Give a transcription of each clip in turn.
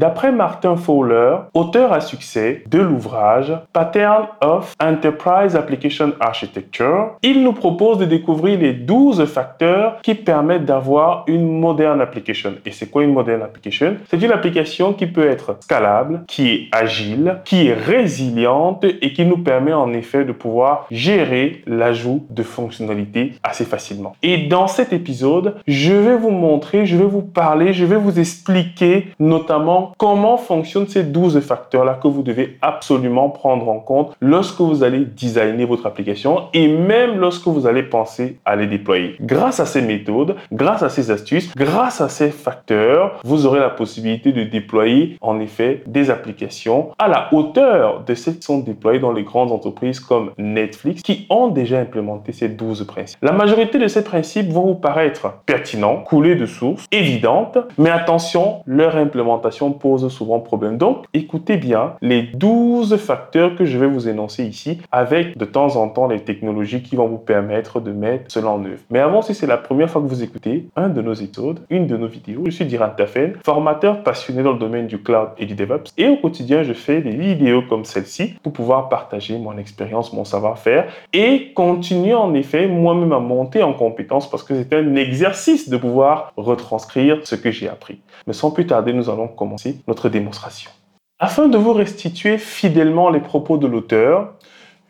D'après Martin Fowler, auteur à succès de l'ouvrage Pattern of Enterprise Application Architecture, il nous propose de découvrir les 12 facteurs qui permettent d'avoir une moderne application. Et c'est quoi une moderne application? C'est une application qui peut être scalable, qui est agile, qui est résiliente et qui nous permet en effet de pouvoir gérer l'ajout de fonctionnalités assez facilement. Et dans cet épisode, je vais vous montrer, je vais vous parler, je vais vous expliquer notamment comment fonctionnent ces 12 facteurs-là que vous devez absolument prendre en compte lorsque vous allez designer votre application et même lorsque vous allez penser à les déployer? Grâce à ces méthodes, grâce à ces astuces, grâce à ces facteurs, vous aurez la possibilité de déployer en effet des applications à la hauteur de celles qui sont déployées dans les grandes entreprises comme Netflix qui ont déjà implémenté ces 12 principes. La majorité de ces principes vont vous paraître pertinents, coulés de source, évidentes, mais attention, leur implémentation pose souvent problème. Donc, écoutez bien les 12 facteurs que je vais vous énoncer ici avec de temps en temps les technologies qui vont vous permettre de mettre cela en œuvre. Mais avant, si c'est la première fois que vous écoutez un de nos épisodes, une de nos vidéos, je suis Diran Tafen, formateur passionné dans le domaine du cloud et du DevOps. Et au quotidien, je fais des vidéos comme celle-ci pour pouvoir partager mon expérience, mon savoir-faire et continuer en effet moi-même à monter en compétences parce que c'est un exercice de pouvoir retranscrire ce que j'ai appris. Mais sans plus tarder, nous allons commencer notre démonstration. Afin de vous restituer fidèlement les propos de l'auteur,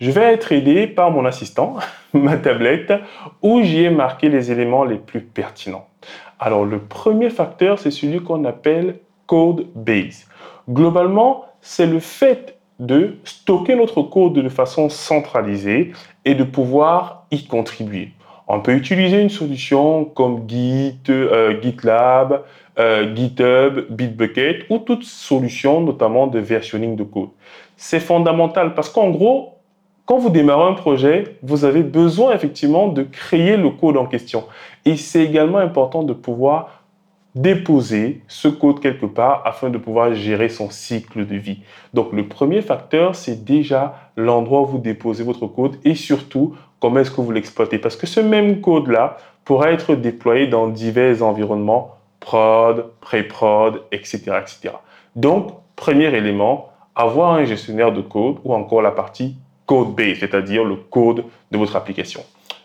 je vais être aidé par mon assistant, ma tablette, où j'y ai marqué les éléments les plus pertinents. Alors, le premier facteur, c'est celui qu'on appelle code base. Globalement, c'est le fait de stocker notre code de façon centralisée et de pouvoir y contribuer. On peut utiliser une solution comme Git, euh, GitLab, euh, GitHub, Bitbucket ou toute solution notamment de versionning de code. C'est fondamental parce qu'en gros, quand vous démarrez un projet, vous avez besoin effectivement de créer le code en question. Et c'est également important de pouvoir déposer ce code quelque part afin de pouvoir gérer son cycle de vie. Donc le premier facteur, c'est déjà l'endroit où vous déposez votre code et surtout comment est-ce que vous l'exploitez? Parce que ce même code-là pourra être déployé dans divers environnements, prod, pré-prod, etc., etc. Donc, premier élément, avoir un gestionnaire de code ou encore la partie code base, c'est-à-dire le code de votre application.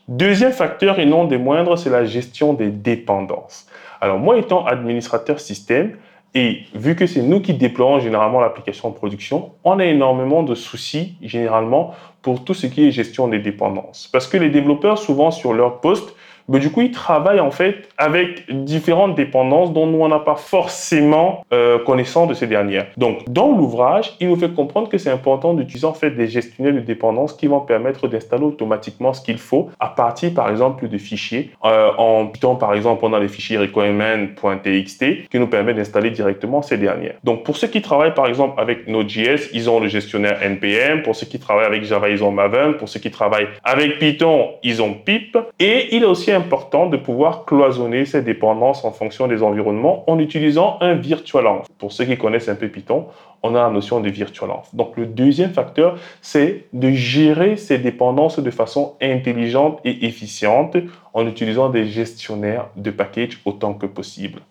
Deuxième facteur et non des moindres, c'est la gestion des dépendances. Alors moi étant administrateur système, et vu que c'est nous qui déployons généralement l'application en production, on a énormément de soucis généralement pour tout ce qui est gestion des dépendances. Parce que les développeurs, souvent sur leur poste, mais du coup, ils travaillent en fait avec différentes dépendances dont nous, on n'a pas forcément euh, connaissance de ces dernières. Donc, dans l'ouvrage, il nous fait comprendre que c'est important d'utiliser en fait des gestionnaires de dépendances qui vont permettre d'installer automatiquement ce qu'il faut à partir, par exemple, de fichiers. Euh, en Python, par exemple, on a les fichiers requirement.txt qui nous permet d'installer directement ces dernières. Donc, pour ceux qui travaillent, par exemple, avec Node.js, ils ont le gestionnaire NPM. Pour ceux qui travaillent avec Java, ils ont Maven. Pour ceux qui travaillent avec Python, ils ont Pip. Et il est aussi important de pouvoir cloisonner ces dépendances en fonction des environnements en utilisant un virtual env. Pour ceux qui connaissent un peu Python, on a la notion de virtual env. Donc le deuxième facteur, c'est de gérer ces dépendances de façon intelligente et efficiente en utilisant des gestionnaires de package autant que possible.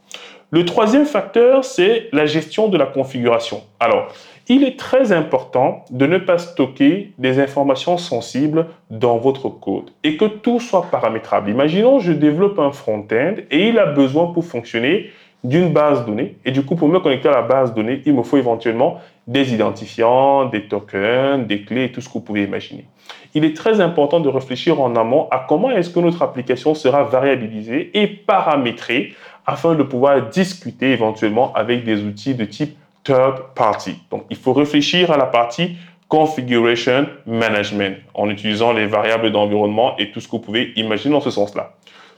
Le troisième facteur, c'est la gestion de la configuration. Alors, il est très important de ne pas stocker des informations sensibles dans votre code et que tout soit paramétrable. Imaginons, je développe un front-end et il a besoin pour fonctionner d'une base donnée. Et du coup, pour me connecter à la base donnée, il me faut éventuellement des identifiants, des tokens, des clés, tout ce que vous pouvez imaginer. Il est très important de réfléchir en amont à comment est-ce que notre application sera variabilisée et paramétrée afin de pouvoir discuter éventuellement avec des outils de type third party. Donc, il faut réfléchir à la partie configuration management en utilisant les variables d'environnement et tout ce que vous pouvez imaginer dans ce sens-là.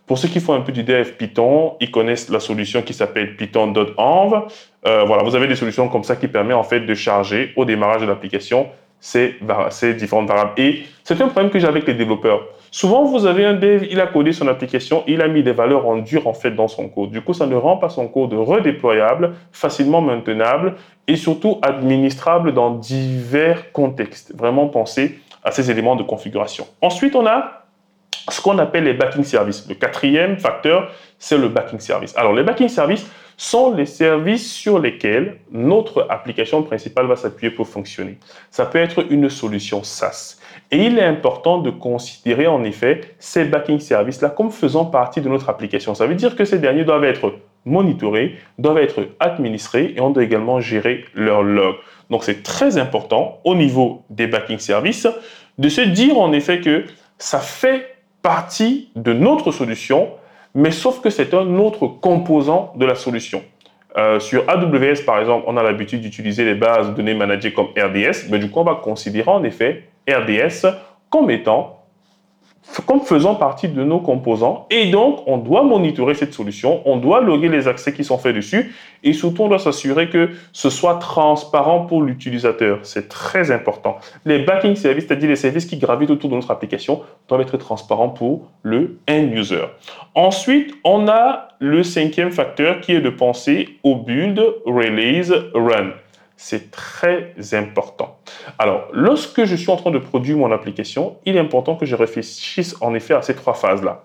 Pour ceux qui font un peu du dev Python, ils connaissent la solution qui s'appelle python.env. Euh, voilà, vous avez des solutions comme ça qui permettent en fait de charger au démarrage de l'application ces, ces différentes variables. Et c'est un problème que j'ai avec les développeurs. Souvent, vous avez un dev, il a codé son application, il a mis des valeurs en dur en fait dans son code. Du coup, ça ne rend pas son code redéployable, facilement maintenable et surtout administrable dans divers contextes. Vraiment penser à ces éléments de configuration. Ensuite, on a ce qu'on appelle les backing services. Le quatrième facteur, c'est le backing service. Alors, les backing services sont les services sur lesquels notre application principale va s'appuyer pour fonctionner. Ça peut être une solution SaaS. Et il est important de considérer en effet ces backing services-là comme faisant partie de notre application. Ça veut dire que ces derniers doivent être monitorés, doivent être administrés et on doit également gérer leur log. Donc c'est très important au niveau des backing services de se dire en effet que ça fait partie de notre solution, mais sauf que c'est un autre composant de la solution. Euh, sur AWS, par exemple, on a l'habitude d'utiliser les bases de données managées comme RDS, mais du coup, on va considérer en effet RDS comme étant comme faisant partie de nos composants. Et donc, on doit monitorer cette solution, on doit loguer les accès qui sont faits dessus et surtout, on doit s'assurer que ce soit transparent pour l'utilisateur. C'est très important. Les backing services, c'est-à-dire les services qui gravitent autour de notre application, doivent être transparents pour le end user. Ensuite, on a le cinquième facteur qui est de penser au build, release, run. C'est très important. Alors, lorsque je suis en train de produire mon application, il est important que je réfléchisse en effet à ces trois phases-là.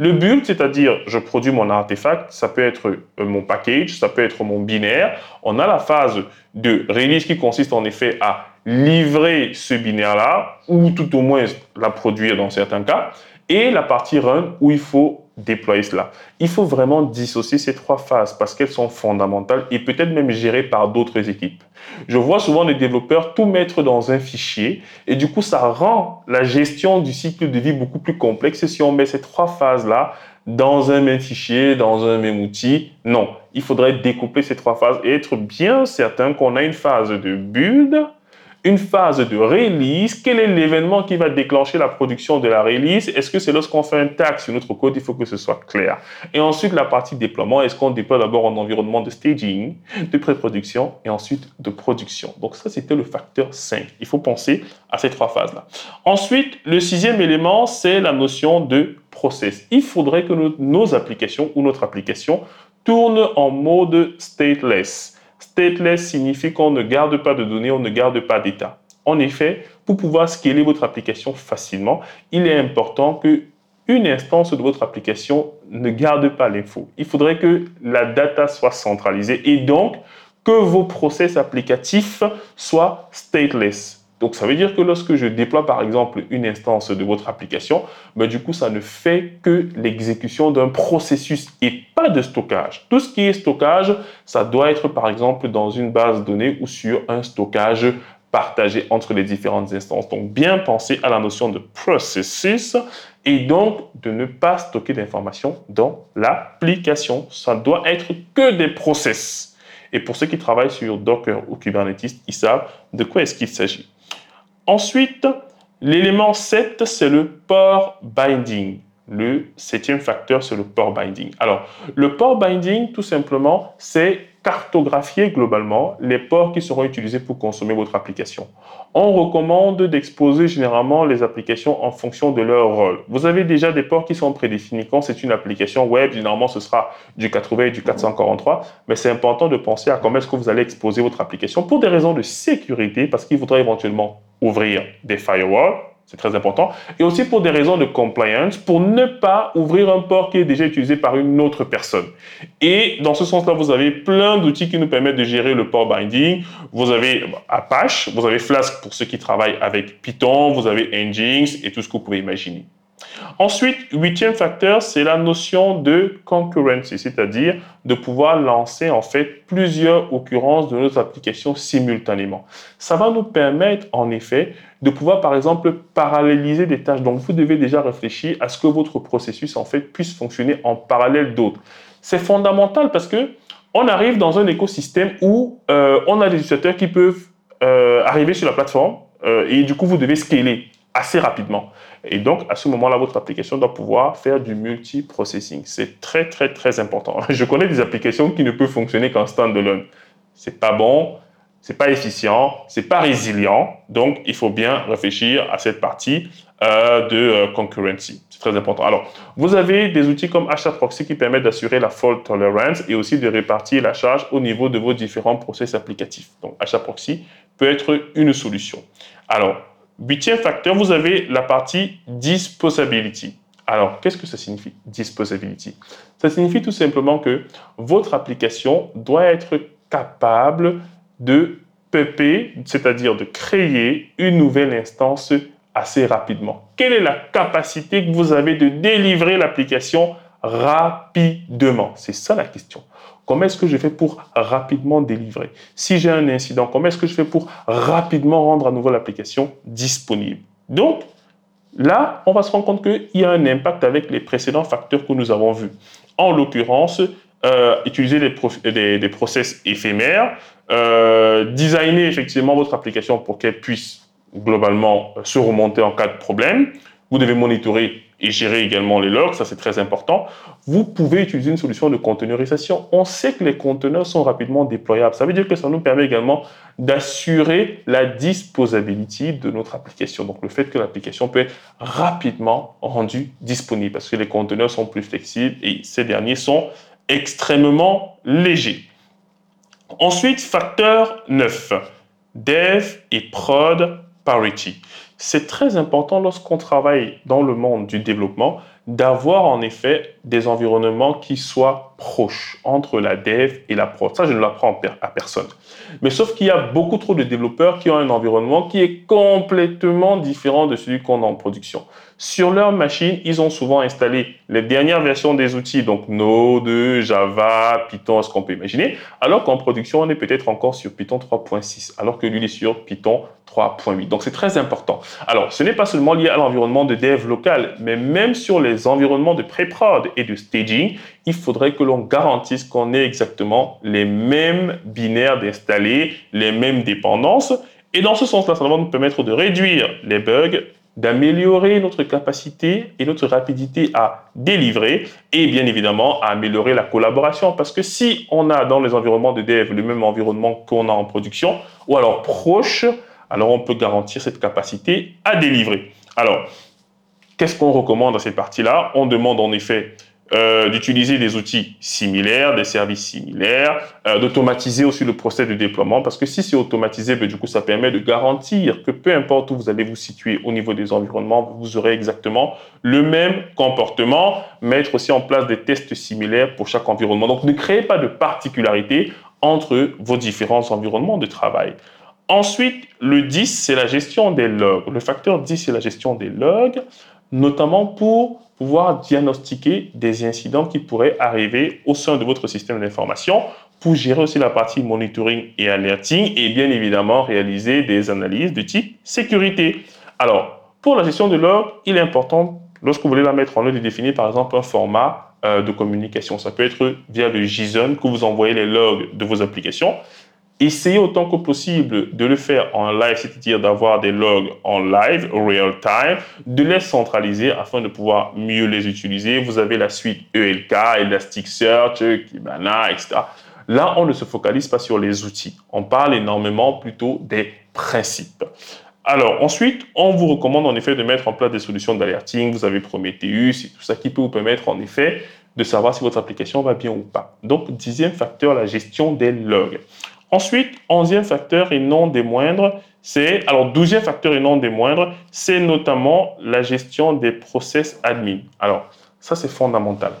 Le build, c'est-à-dire je produis mon artefact, ça peut être euh, mon package, ça peut être mon binaire. On a la phase de release qui consiste en effet à livrer ce binaire-là, ou tout au moins la produire dans certains cas, et la partie run où il faut déployer cela. Il faut vraiment dissocier ces trois phases parce qu'elles sont fondamentales et peut-être même gérées par d'autres équipes. Je vois souvent les développeurs tout mettre dans un fichier et du coup ça rend la gestion du cycle de vie beaucoup plus complexe si on met ces trois phases-là dans un même fichier, dans un même outil. Non, il faudrait découper ces trois phases et être bien certain qu'on a une phase de build, une phase de release. Quel est l'événement qui va déclencher la production de la release? Est-ce que c'est lorsqu'on fait un tag sur notre code Il faut que ce soit clair? Et ensuite, la partie déploiement. Est-ce qu'on déploie d'abord en environnement de staging, de pré-production et ensuite de production? Donc ça, c'était le facteur 5. Il faut penser à ces trois phases-là. Ensuite, le sixième élément, c'est la notion de process. Il faudrait que nos applications ou notre application tourne en mode stateless. Stateless signifie qu'on ne garde pas de données, on ne garde pas d'état. En effet, pour pouvoir scaler votre application facilement, il est important que une instance de votre application ne garde pas l'info. Il faudrait que la data soit centralisée et donc que vos process applicatifs soient stateless. Donc ça veut dire que lorsque je déploie par exemple une instance de votre application, ben, du coup ça ne fait que l'exécution d'un processus et pas de stockage. Tout ce qui est stockage, ça doit être par exemple dans une base de données ou sur un stockage partagé entre les différentes instances. Donc bien penser à la notion de processus et donc de ne pas stocker d'informations dans l'application. Ça doit être que des process. Et pour ceux qui travaillent sur Docker ou Kubernetes, ils savent de quoi est-ce qu'il s'agit. Ensuite, l'élément 7, c'est le port binding. Le septième facteur, c'est le port binding. Alors, le port binding, tout simplement, c'est cartographier globalement les ports qui seront utilisés pour consommer votre application. On recommande d'exposer généralement les applications en fonction de leur rôle. Vous avez déjà des ports qui sont prédéfinis. Quand c'est une application web, généralement ce sera du 80 et du 443, mais c'est important de penser à comment est-ce que vous allez exposer votre application pour des raisons de sécurité, parce qu'il faudra éventuellement ouvrir des firewalls, c'est très important, et aussi pour des raisons de compliance, pour ne pas ouvrir un port qui est déjà utilisé par une autre personne. Et dans ce sens-là, vous avez plein d'outils qui nous permettent de gérer le port binding. Vous avez Apache, vous avez Flask pour ceux qui travaillent avec Python, vous avez Nginx et tout ce que vous pouvez imaginer. Ensuite, huitième facteur, c'est la notion de concurrency, c'est-à-dire de pouvoir lancer en fait plusieurs occurrences de nos applications simultanément. Ça va nous permettre en effet de pouvoir par exemple paralléliser des tâches. Donc vous devez déjà réfléchir à ce que votre processus en fait puisse fonctionner en parallèle d'autres. C'est fondamental parce que on arrive dans un écosystème où euh, on a des utilisateurs qui peuvent euh, arriver sur la plateforme euh, et du coup vous devez scaler assez rapidement. Et donc, à ce moment-là, votre application doit pouvoir faire du multi-processing. C'est très, très, très important. Je connais des applications qui ne peuvent fonctionner qu'en standalone. C'est pas bon, c'est pas efficient, c'est pas résilient. Donc, il faut bien réfléchir à cette partie euh, de euh, concurrency. C'est très important. Alors, vous avez des outils comme HAProxy qui permettent d'assurer la fault tolerance et aussi de répartir la charge au niveau de vos différents process applicatifs. Donc, HAProxy peut être une solution. Alors, Huitième facteur, vous avez la partie disposability. Alors, qu'est-ce que ça signifie, disposability? Ça signifie tout simplement que votre application doit être capable de pupper, c'est-à-dire de créer une nouvelle instance assez rapidement. Quelle est la capacité que vous avez de délivrer l'application rapidement C'est ça la question. Comment est-ce que je fais pour rapidement délivrer? Si j'ai un incident, comment est-ce que je fais pour rapidement rendre à nouveau l'application disponible? Donc, là, on va se rendre compte qu'il y a un impact avec les précédents facteurs que nous avons vus. En l'occurrence, euh, utiliser des, des, process éphémères, euh, designer effectivement votre application pour qu'elle puisse globalement se remonter en cas de problème. Vous devez monitorer et gérer également les logs, ça c'est très important. Vous pouvez utiliser une solution de containerisation. On sait que les conteneurs sont rapidement déployables. Ça veut dire que ça nous permet également d'assurer la disposability de notre application. Donc le fait que l'application peut être rapidement rendue disponible parce que les conteneurs sont plus flexibles et ces derniers sont extrêmement légers. Ensuite, facteur 9, dev et prod parity. C'est très important lorsqu'on travaille dans le monde du développement d'avoir en effet des environnements qui soient proches entre la dev et la prod. Ça, je ne l'apprends à personne. Mais sauf qu'il y a beaucoup trop de développeurs qui ont un environnement qui est complètement différent de celui qu'on a en production. Sur leur machine, ils ont souvent installé les dernières versions des outils, donc Node, Java, Python, ce qu'on peut imaginer, alors qu'en production, on est peut-être encore sur Python 3.6, alors que lui est sur Python 3.8. Donc c'est très important. Alors, ce n'est pas seulement lié à l'environnement de dev local, mais même sur les environnements de pré-prod et de staging, il faudrait que l'on garantisse qu'on ait exactement les mêmes binaires d'installer, les mêmes dépendances. Et dans ce sens-là, ça va nous permettre de réduire les bugs, d'améliorer notre capacité et notre rapidité à délivrer et bien évidemment à améliorer la collaboration parce que si on a dans les environnements de dev le même environnement qu'on a en production ou alors proche, alors on peut garantir cette capacité à délivrer. Alors, qu'est-ce qu'on recommande à cette partie-là On demande en effet euh, d'utiliser des outils similaires, des services similaires, euh, d'automatiser aussi le procès de déploiement, parce que si c'est automatisé, ben, du coup, ça permet de garantir que peu importe où vous allez vous situer au niveau des environnements, vous aurez exactement le même comportement, mettre aussi en place des tests similaires pour chaque environnement. Donc, ne créez pas de particularité entre vos différents environnements de travail. Ensuite, le 10, c'est la gestion des logs. Le facteur 10, c'est la gestion des logs, notamment pour pouvoir diagnostiquer des incidents qui pourraient arriver au sein de votre système d'information pour gérer aussi la partie monitoring et alerting et bien évidemment réaliser des analyses de type sécurité. Alors, pour la gestion de log, il est important, lorsque vous voulez la mettre en œuvre, de définir par exemple un format euh, de communication. Ça peut être via le JSON que vous envoyez les logs de vos applications. Essayez autant que possible de le faire en live, c'est-à-dire d'avoir des logs en live, real time, de les centraliser afin de pouvoir mieux les utiliser. Vous avez la suite ELK, Elasticsearch, Kibana, etc. Là, on ne se focalise pas sur les outils. On parle énormément plutôt des principes. Alors, ensuite, on vous recommande en effet de mettre en place des solutions d'alerting. Vous avez Prometheus et tout ça qui peut vous permettre en effet de savoir si votre application va bien ou pas. Donc, dixième facteur, la gestion des logs. Ensuite, onzième facteur et non des moindres, c'est, alors douzième facteur et non des moindres, c'est notamment la gestion des process admin. Alors, ça c'est fondamental.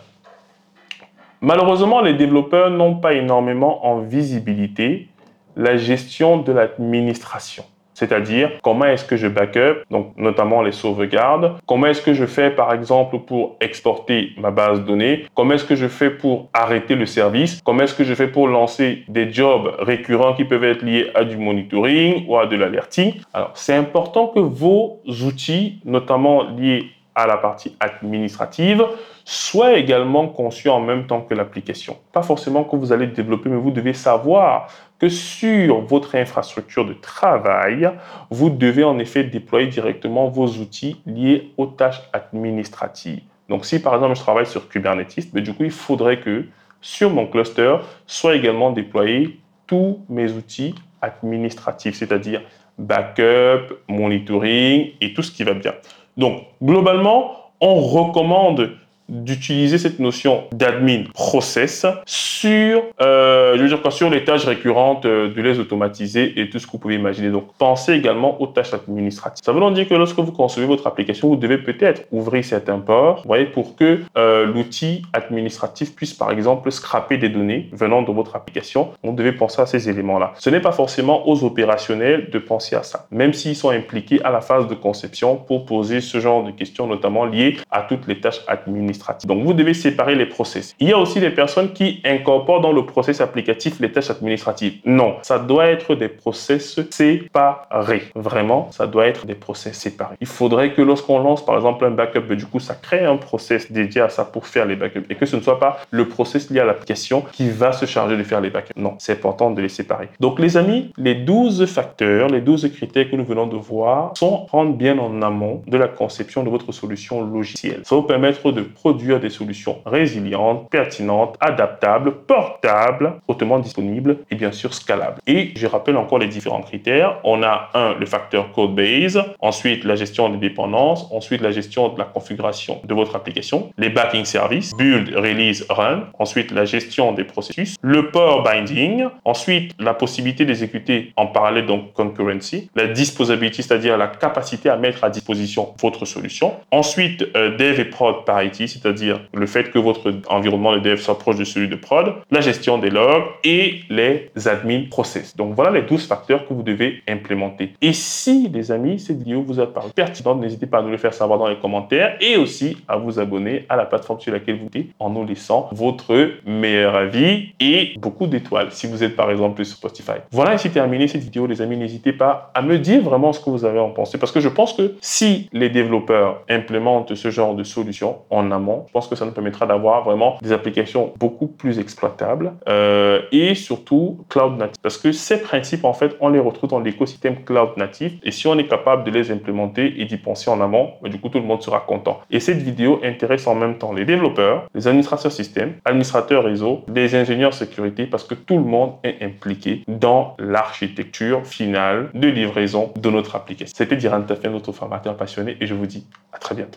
Malheureusement, les développeurs n'ont pas énormément en visibilité la gestion de l'administration. C'est-à-dire comment est-ce que je backup, donc notamment les sauvegardes, comment est-ce que je fais par exemple pour exporter ma base de données, comment est-ce que je fais pour arrêter le service, comment est-ce que je fais pour lancer des jobs récurrents qui peuvent être liés à du monitoring ou à de l'alerting? Alors c'est important que vos outils, notamment liés à la partie administrative, soient également conçus en même temps que l'application. Pas forcément que vous allez développer, mais vous devez savoir que sur votre infrastructure de travail, vous devez en effet déployer directement vos outils liés aux tâches administratives. Donc si par exemple je travaille sur Kubernetes, mais ben, du coup il faudrait que sur mon cluster soient également déployés tous mes outils administratifs, c'est-à-dire backup, monitoring et tout ce qui va bien. Donc globalement, on recommande d'utiliser cette notion d'admin process sur, euh, je veux dire sur les tâches récurrentes, euh, de les automatiser et tout ce que vous pouvez imaginer. Donc, pensez également aux tâches administratives. Ça veut donc dire que lorsque vous concevez votre application, vous devez peut-être ouvrir certains ports, vous voyez, pour que euh, l'outil administratif puisse, par exemple, scraper des données venant de votre application. On devait penser à ces éléments-là. Ce n'est pas forcément aux opérationnels de penser à ça, même s'ils sont impliqués à la phase de conception pour poser ce genre de questions, notamment liées à toutes les tâches administratives. Donc, vous devez séparer les process. Il y a aussi des personnes qui incorporent dans le process applicatif les tâches administratives. Non, ça doit être des process séparés. Vraiment, ça doit être des process séparés. Il faudrait que lorsqu'on lance, par exemple, un backup, du coup, ça crée un process dédié à ça pour faire les backups et que ce ne soit pas le process lié à l'application qui va se charger de faire les backups. Non, c'est important de les séparer. Donc, les amis, les 12 facteurs, les 12 critères que nous venons de voir sont prendre bien en amont de la conception de votre solution logicielle. Ça va vous permettre de produire des solutions résilientes, pertinentes, adaptables, portables, hautement disponibles et bien sûr scalables. Et je rappelle encore les différents critères. On a un, le facteur code base, ensuite la gestion des dépendances, ensuite la gestion de la configuration de votre application, les backing services, build, release, run, ensuite la gestion des processus, le power binding, ensuite la possibilité d'exécuter en parallèle donc concurrency, la disposability, c'est-à-dire la capacité à mettre à disposition votre solution. Ensuite, euh, dev et prod parity, c'est-à-dire le fait que votre environnement de dev soit de celui de prod, la gestion des logs et les admin process. Donc voilà les 12 facteurs que vous devez implémenter. Et si, les amis, cette vidéo vous a paru pertinente, n'hésitez pas à nous le faire savoir dans les commentaires et aussi à vous abonner à la plateforme sur laquelle vous êtes en nous laissant votre meilleur avis et beaucoup d'étoiles si vous êtes par exemple sur Spotify. Voilà, ici terminé cette vidéo, les amis. N'hésitez pas à me dire vraiment ce que vous avez en pensé parce que je pense que si les développeurs implémentent ce genre de solution en je pense que ça nous permettra d'avoir vraiment des applications beaucoup plus exploitables euh, et surtout cloud native. Parce que ces principes, en fait, on les retrouve dans l'écosystème cloud natif et si on est capable de les implémenter et d'y penser en amont, bah, du coup, tout le monde sera content. Et cette vidéo intéresse en même temps les développeurs, les administrateurs système, administrateurs réseau, les ingénieurs sécurité parce que tout le monde est impliqué dans l'architecture finale de livraison de notre application. C'était Diran Tafé, notre formateur passionné, et je vous dis à très bientôt.